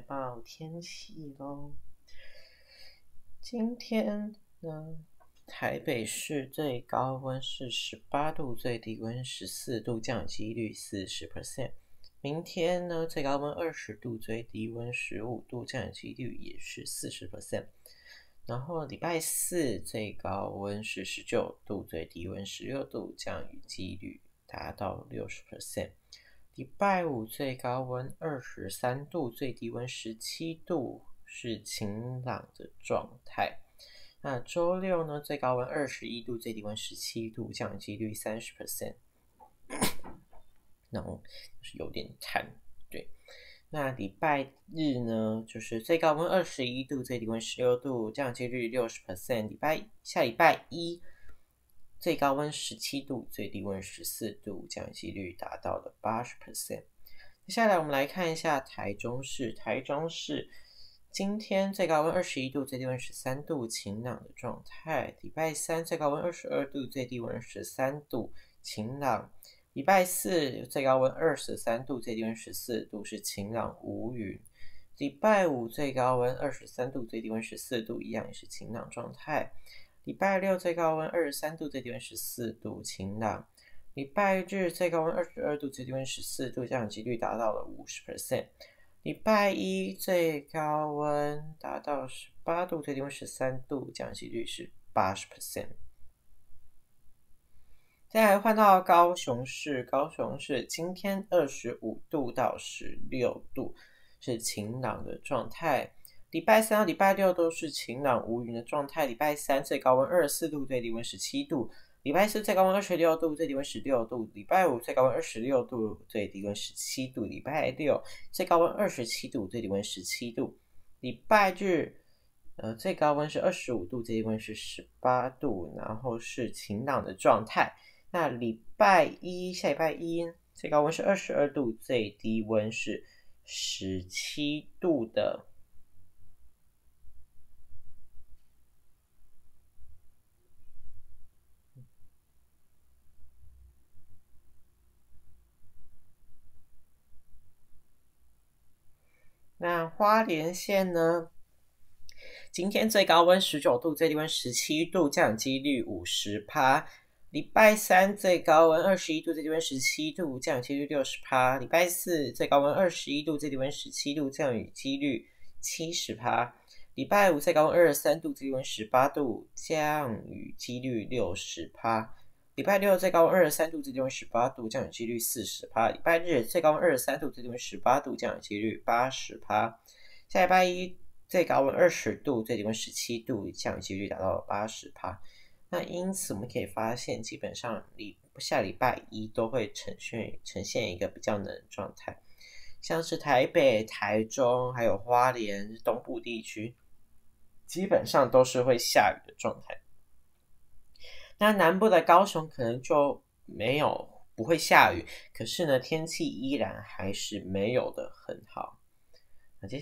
来报天气喽。今天呢，台北市最高温是十八度，最低温十四度，降雨几率四十 percent。明天呢，最高温二十度，最低温十五度，降雨几率也是四十 percent。然后礼拜四最高温是十九度，最低温十六度，降雨几率达到六十 percent。礼拜五最高温二十三度，最低温十七度，是晴朗的状态。那周六呢？最高温二十一度，最低温十七度，降雨几率三十 percent。然后就是有点贪，对。那礼拜日呢？就是最高温二十一度，最低温十六度，降雨几率六十 percent。礼拜下礼拜一。最高温十七度，最低温十四度，降雨几率达到了八十 percent。接下来我们来看一下台中市，台中市今天最高温二十一度，最低温十三度，晴朗的状态。礼拜三最高温二十二度，最低温十三度，晴朗。礼拜四最高温二十三度，最低温十四度，是晴朗无云。礼拜五最高温二十三度，最低温十四度，一样也是晴朗状态。礼拜六最高温二十三度，最低温十四度，晴朗。礼拜日最高温二十二度，最低温十四度，降雨几率达到了五十 percent。礼拜一最高温达到十八度，最低温十三度，降雨几率是八十 percent。再来换到高雄市，高雄市今天二十五度到十六度，是晴朗的状态。礼拜三到、礼拜六都是晴朗无云的状态。礼拜三最高温二十四度，最低温十七度；礼拜四最高温二十六度，最低温十六度；礼拜五最高温二十六度，最低温十七度；礼拜六最高温二十七度，最低温十七度；礼拜日，呃，最高温是二十五度，最低温是十八度，然后是晴朗的状态。那礼拜一下礼拜一最高温是二十二度，最低温是十七度的。那花莲县呢？今天最高温十九度，最低温十七度，降雨几率五十趴。礼拜三最高温二十一度，最低温十七度，降雨几率六十趴。礼拜四最高温二十一度，最低温十七度，降雨几率七十趴。礼拜五最高温二十三度，最低温十八度，降雨几率六十趴。礼拜六最高温二十三度，最低温十八度，降雨几率四十趴。礼拜日最高温二十三度，最低温十八度，降雨几率八十趴。下礼拜一最高温二十度，最低温十七度，降雨几率达到八十趴。那因此我们可以发现，基本上礼下礼拜一都会呈现呈现一个比较冷的状态，像是台北、台中还有花莲东部地区，基本上都是会下雨的状态。那南部的高雄可能就没有不会下雨，可是呢，天气依然还是没有的很好。那接下来。